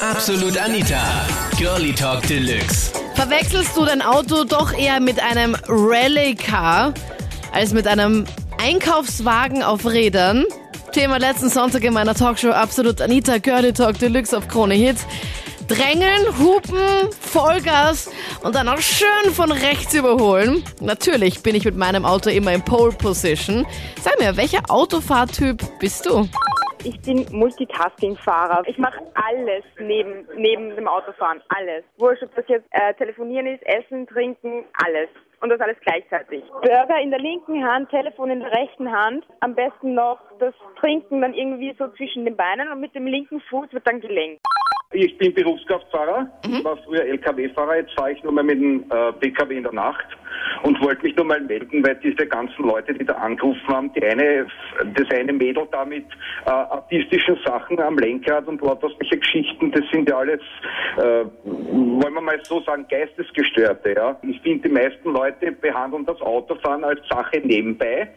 Absolut Anita. Girlie Talk Deluxe. Verwechselst du dein Auto doch eher mit einem Rallye-Car als mit einem Einkaufswagen auf Rädern? Thema letzten Sonntag in meiner Talkshow Absolut Anita Girlie Talk Deluxe auf Krone Hits. Drängeln, hupen, Vollgas und dann auch schön von rechts überholen. Natürlich bin ich mit meinem Auto immer in Pole Position. Sag mir, welcher Autofahrtyp bist du? Ich bin Multitasking-Fahrer. Ich mache alles neben, neben dem Autofahren. Alles. Wurscht, ob das jetzt äh, telefonieren ist, essen, trinken, alles. Und das alles gleichzeitig. Burger in der linken Hand, Telefon in der rechten Hand. Am besten noch das Trinken dann irgendwie so zwischen den Beinen und mit dem linken Fuß wird dann gelenkt. Ich bin Berufskraftfahrer, war früher LKW-Fahrer, jetzt fahre ich nur mal mit dem äh, PKW in der Nacht und wollte mich nur mal melden, weil diese ganzen Leute, die da angerufen haben, die eine, das eine Mädel da mit äh, artistischen Sachen am Lenkrad und lauter solche Geschichten, das sind ja alles, äh, wollen wir mal so sagen, Geistesgestörte, ja. Ich finde, die meisten Leute behandeln das Autofahren als Sache nebenbei.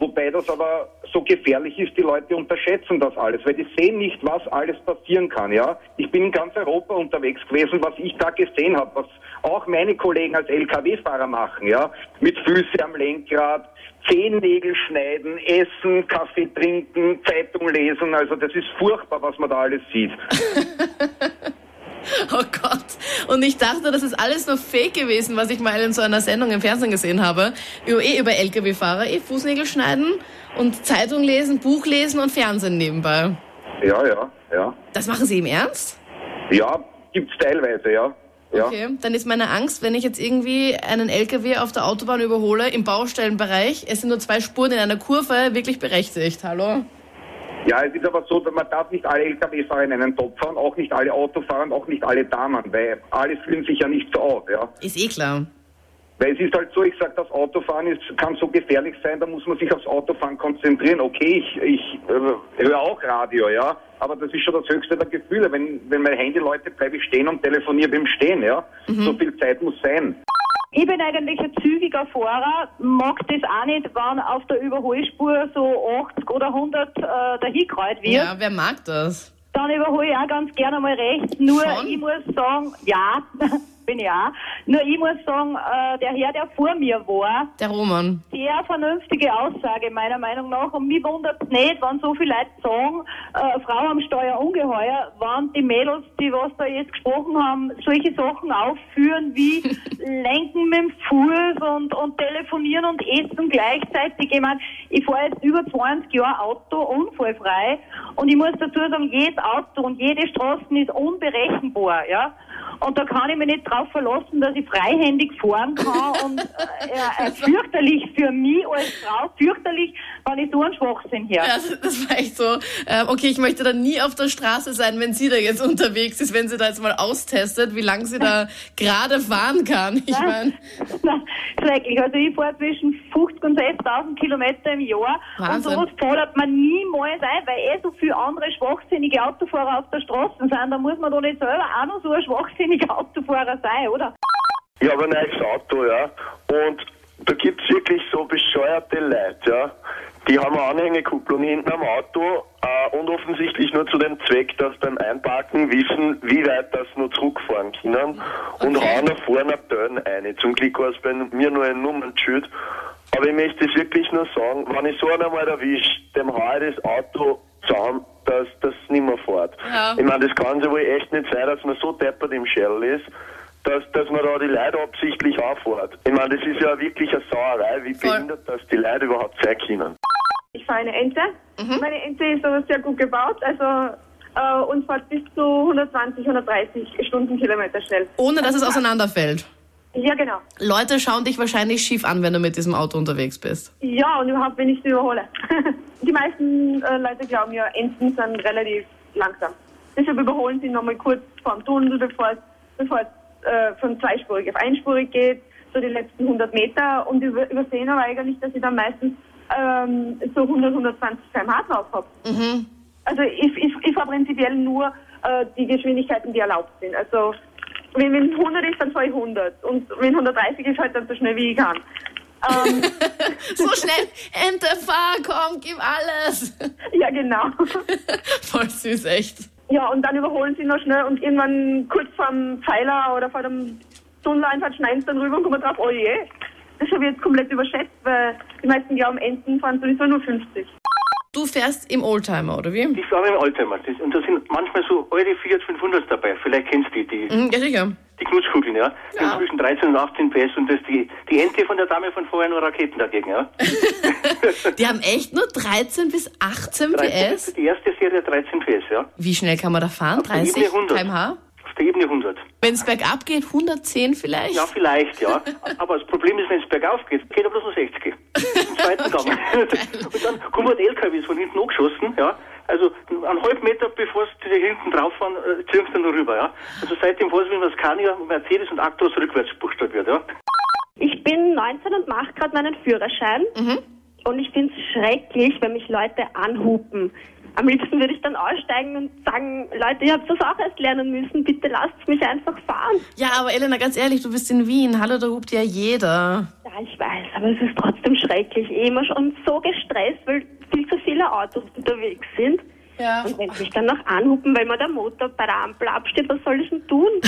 Wobei das aber so gefährlich ist, die Leute unterschätzen das alles, weil die sehen nicht, was alles passieren kann, ja. Ich bin in ganz Europa unterwegs gewesen, was ich da gesehen habe, was auch meine Kollegen als LKW-Fahrer machen, ja. Mit Füße am Lenkrad, Zehennägel schneiden, essen, Kaffee trinken, Zeitung lesen, also das ist furchtbar, was man da alles sieht. Oh Gott. Und ich dachte, das ist alles nur Fake gewesen, was ich mal in so einer Sendung im Fernsehen gesehen habe. Über, eh über Lkw-Fahrer, eh Fußnägel schneiden und Zeitung lesen, Buch lesen und Fernsehen nebenbei. Ja, ja, ja. Das machen Sie im Ernst? Ja, gibt's teilweise, ja. Ja. Okay, dann ist meine Angst, wenn ich jetzt irgendwie einen LKW auf der Autobahn überhole, im Baustellenbereich, es sind nur zwei Spuren in einer Kurve, wirklich berechtigt. Hallo? Ja, es ist aber so, dass man darf nicht alle Lkw-Fahrer in einen Topf fahren, auch nicht alle Autofahrer auch nicht alle Damen, weil alle fühlen sich ja nicht so aus, ja. Ist eh klar. Weil es ist halt so, ich sag, das Autofahren ist, kann so gefährlich sein, da muss man sich aufs Autofahren konzentrieren. Okay, ich, ich äh, höre auch Radio, ja, aber das ist schon das höchste der Gefühle. Wenn, wenn mein Handy läutet, bleibe ich stehen und telefoniere beim Stehen, ja. So viel Zeit muss sein. Ich bin eigentlich ein zügiger Fahrer, mag das auch nicht, wenn auf der Überholspur so 80 oder 100 äh, dahingekreuzt wird. Ja, wer mag das? Dann überhole ich auch ganz gerne mal rechts. Nur Schon? ich muss sagen, ja, bin ich auch. Nur ich muss sagen, äh, der Herr, der vor mir war, Der Roman. sehr vernünftige Aussage meiner Meinung nach. Und mich wundert es nicht, wenn so viele Leute sagen, äh, Frau am Steuer ungeheuer, wenn die Mädels, die was da jetzt gesprochen haben, solche Sachen aufführen wie Lenken mit dem Fuß und, und telefonieren und essen gleichzeitig. Ich meine, ich fahre jetzt über 20 Jahre Auto unfallfrei und ich muss dazu sagen, jedes Auto und jede Straße ist unberechenbar, ja. Und da kann ich mich nicht drauf verlassen, dass ich freihändig fahren kann und äh, äh, fürchterlich für mich als Frau, fürchterlich, wenn ich so einen Schwachsinn her. Ja, das, das war echt so. Ähm, okay, ich möchte dann nie auf der Straße sein, wenn sie da jetzt unterwegs ist, wenn sie da jetzt mal austestet, wie lang sie da gerade fahren kann. Ich meine, schrecklich. Also ich fahre zwischen 50 und 60.000 Kilometer im Jahr Wahnsinn. und sowas fordert man niemals ein, weil eh so viele andere schwachsinnige Autofahrer auf der Straße sind. Da muss man doch nicht selber auch noch so ein schwachsinniger Autofahrer sein, oder? Ich habe ein neues Auto, ja. Und da gibt's wirklich so bescheuerte Leute, ja. Die haben eine Anhängekupplung hinten am Auto äh, und offensichtlich nur zu dem Zweck, dass beim Einparken wissen, wie weit das nur zurückfahren können und Okay. hauen da vorne eine Turn ein. Zum Glück war es bei mir nur ein Nummernschild. Aber ich möchte es wirklich nur sagen, wenn ich so einen einmal erwische, dem haue ich das Auto zusammen, dass das nicht mehr fährt. Ja. Ich meine, das kann ja wohl echt nicht sein, dass man so deppert im Shell ist, dass, dass man da die Leute absichtlich auffährt. Ich meine, das ist ja wirklich eine Sauerei, wie Voll. behindert das die Leute überhaupt sein können. Ich fahre eine Ente. Meine Ente ist aber sehr gut gebaut, also äh, und fährt bis zu 120, 130 Stundenkilometer schnell. ohne dass es auseinanderfällt. Ja, genau. Leute schauen dich wahrscheinlich schief an, wenn du mit diesem Auto unterwegs bist. Ja, und überhaupt, wenn ich sie überhole. Die meisten äh, Leute glauben ja, Enten sind relativ langsam. Deshalb überholen sie nochmal kurz vorm Tunnel, bevor es, bevor es äh, von zweispurig auf einspurig geht, so die letzten 100 Meter und über, übersehen aber eigentlich, dass ich dann meistens ähm, so 100, 120 km/h drauf habe. Also ich, ich, ich fahre prinzipiell nur äh, die Geschwindigkeiten, die erlaubt sind. Also wenn, wenn 100 ist, dann fahre ich 100 und wenn 130 ist, halt dann so schnell wie ich kann. Ähm, So schnell, Ente, fahr, komm, gib alles. ja, genau. Voll süß, echt. Ja, und dann überholen sie noch schnell und irgendwann kurz vorm Pfeiler oder vor dem Tunneleinfahrt schneiden sie dann rüber und kommen drauf, oh je, das habe ich jetzt komplett überschätzt, weil die meisten glauben, Enten fahren sowieso nur 50. Du fährst im Oldtimer, oder wie? Ich fahre im Oldtimer. Das, und da sind manchmal so alte Fiat 500 dabei. Vielleicht kennst du die, die, Mhm, ja, sicher. die Knutschkugeln, ja? Die Ja. zwischen 13 und 18 PS und das die, die Ente von der Dame von vorher nur Raketen dagegen, ja? Die haben echt nur 13 bis 18 13 PS. Die erste Serie 13 PS, ja? Wie schnell kann man da fahren? der 30 Ebene 100. km/h? Ebene 100. Wenn es bergab geht, 110 vielleicht? Ja, vielleicht, ja. Aber das Problem ist, wenn es bergauf geht, geht er bloß nur 60. Im zweiten Gang. und dann kommt ein LKW von hinten angeschossen, ja. Also einen halben Meter bevor sie hinten drauf fahren, äh, ziehen sie dann noch rüber, ja. Also seitdem weiß ich, wie man Scania, Mercedes und Actros rückwärts buchstabiert, ja. Ich bin 19 und mache gerade meinen Führerschein. Und ich finde es schrecklich, wenn mich Leute anhupen. Am liebsten würde ich dann aussteigen und sagen, Leute, ihr habt das auch erst lernen müssen, bitte lasst mich einfach fahren. Ja, aber Elena, ganz ehrlich, du bist in Wien. Hallo, da hupt ja jeder. Ja, ich weiß, aber es ist trotzdem schrecklich. Immer schon so gestresst, weil viel zu viele Autos unterwegs sind. Ja. Und wenn sie mich dann noch anhupen, weil mir der Motor bei der Ampel absteht, was soll ich denn tun?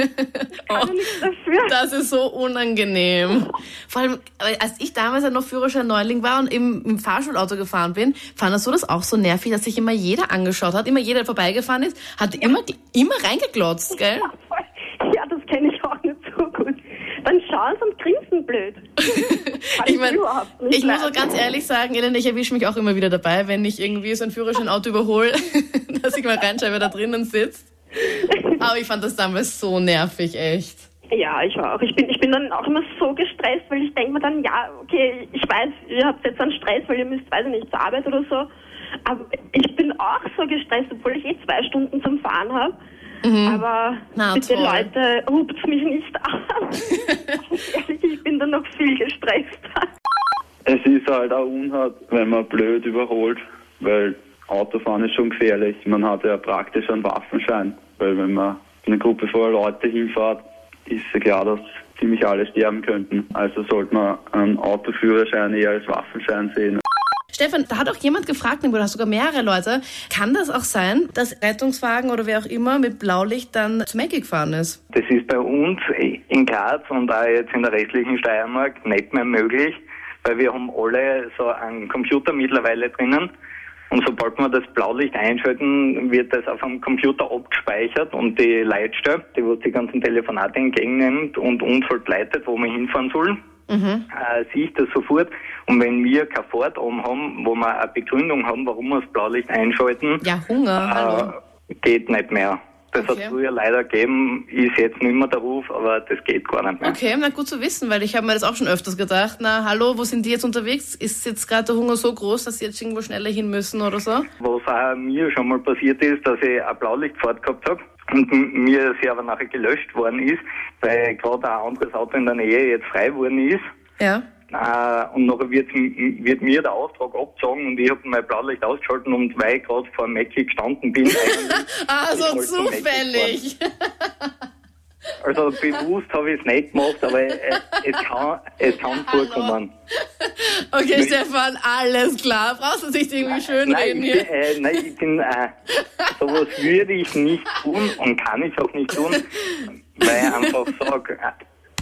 Ich kann ja nichts dafür. Das ist so unangenehm. Vor allem, äh, als ich damals ja noch Führerschein Neuling war und im, im Fahrschulauto gefahren bin, fand das so das auch so nervig, dass sich immer jeder angeschaut hat, immer jeder, der vorbeigefahren ist, hat immer, immer reingeglotzt, gell? Ja, voll. Ja, das kenne ich auch nicht so gut. Dann schauen sie und grinsen blöd. Ich überhaupt nicht ich muss auch ganz ehrlich sagen, Elena, ich erwische mich auch immer wieder dabei, wenn ich irgendwie so ein Führerscheinauto überhole, dass ich mal reinschaue, wer da drinnen sitzt. Aber ich fand das damals so nervig, echt. Ja, ich auch. Ich bin, ich bin dann auch immer so gestresst, weil ich denke mir dann, ja, okay, ich weiß, ihr habt jetzt einen Stress, weil ihr müsst, weiß ich nicht, zur Arbeit oder so. Aber ich bin auch so gestresst, obwohl ich eh zwei Stunden zum Fahren habe. Aber Mhm. Na, bitte toll. Leute, hupt mich nicht an. Ehrlich, ich bin dann noch viel gestresster. Es ist halt auch unhart, wenn man blöd überholt, weil Autofahren ist schon gefährlich. Man hat ja praktisch einen Waffenschein, weil wenn man eine Gruppe voller Leute hinfährt, ist ja klar, dass ziemlich alle sterben könnten. Also sollte man einen Autoführerschein eher als Waffenschein sehen. Stefan, da hat auch jemand gefragt, oder sogar mehrere Leute, kann das auch sein, dass Rettungswagen oder wer auch immer mit Blaulicht dann zu Mackie gefahren ist? Das ist bei uns in Graz und auch jetzt in der restlichen Steiermark nicht mehr möglich, weil wir haben alle so einen Computer mittlerweile drinnen. Und sobald wir das Blaulicht einschalten, wird das auf einem Computer abgespeichert und die Leitstelle, die was die ganzen Telefonate entgegennimmt und uns halt leitet, wo wir hinfahren sollen, äh, sieht das sofort. Und wenn wir kein Fahrt oben haben, wo wir eine Begründung haben, warum wir das Blaulicht einschalten, Ja, Hunger, äh, geht nicht mehr. Das Okay. hat früher leider gegeben, ist jetzt nicht mehr der Ruf, aber das geht gar nicht mehr. Okay, na gut zu wissen, weil ich habe mir das auch schon öfters gedacht. Na, hallo, wo sind die jetzt unterwegs? Ist jetzt gerade der Hunger so groß, dass sie jetzt irgendwo schneller hin müssen oder so? Was auch mir schon mal passiert ist, dass ich eine Blaulichtfahrt gehabt habe und mir sie aber nachher gelöscht worden ist, weil gerade ein anderes Auto in der Nähe jetzt frei worden ist. Ja. Äh, und nachher wird, wird mir der Auftrag abgezogen und ich habe mein Blaulicht ausgeschalten und weil ich gerade vor Mackie gestanden bin, Ah, so Mackie zufällig. Also bewusst habe ich es nicht gemacht, aber äh, es kann, es kann vorkommen. Okay, Stefan, alles klar. Brauchst du nicht irgendwie schön Nein, reden hier? äh, nein, ich bin, äh, sowas würde ich nicht tun und kann ich auch nicht tun, weil ich einfach sage,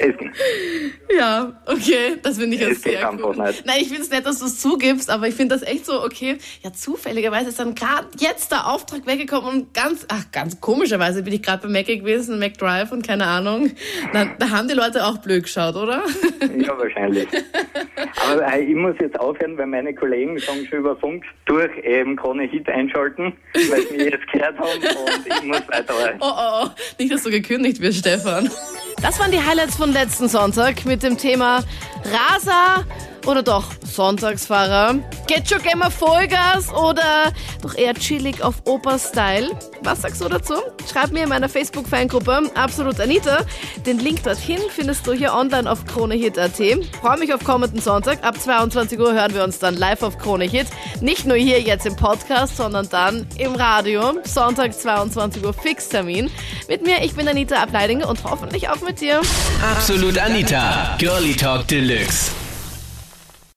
äh, es, Ja, okay, das finde ich jetzt sehr cool. nicht. Nein, ich finde es nett, dass du es zugibst, aber ich finde das echt so, okay, ja, zufälligerweise ist dann gerade jetzt der Auftrag weggekommen und ganz, ach, ganz komischerweise bin ich gerade bei Mac gewesen, McDrive und keine Ahnung. Da, da haben die Leute auch blöd geschaut, oder? ja, wahrscheinlich. Aber äh, ich muss jetzt aufhören, weil meine Kollegen sagen schon über Funk durch eben Krone Hit einschalten, weil sie jetzt gehört haben und ich muss weiter. Oh, oh, oh, nicht, dass du gekündigt wirst, Stefan. Das waren die Highlights von letzten Sonntag mit dem Thema Raser oder doch Sonntagsfahrer. Geht schon mal Vollgas oder doch eher chillig auf Oper-Style? Was sagst du dazu? Schreib mir in meiner Facebook-Fangruppe Absolut Anita. Den Link dorthin findest du hier online auf KroneHit.at. Freue mich auf kommenden Sonntag. Ab 22 Uhr hören wir uns dann live auf Krone Hit. Nicht nur hier jetzt im Podcast, sondern dann im Radio. Sonntag 22 Uhr Fixtermin. Mit mir, ich bin Anita Ableidinger und hoffentlich auch mit dir. Absolut Anita, Girlie Talk Deluxe.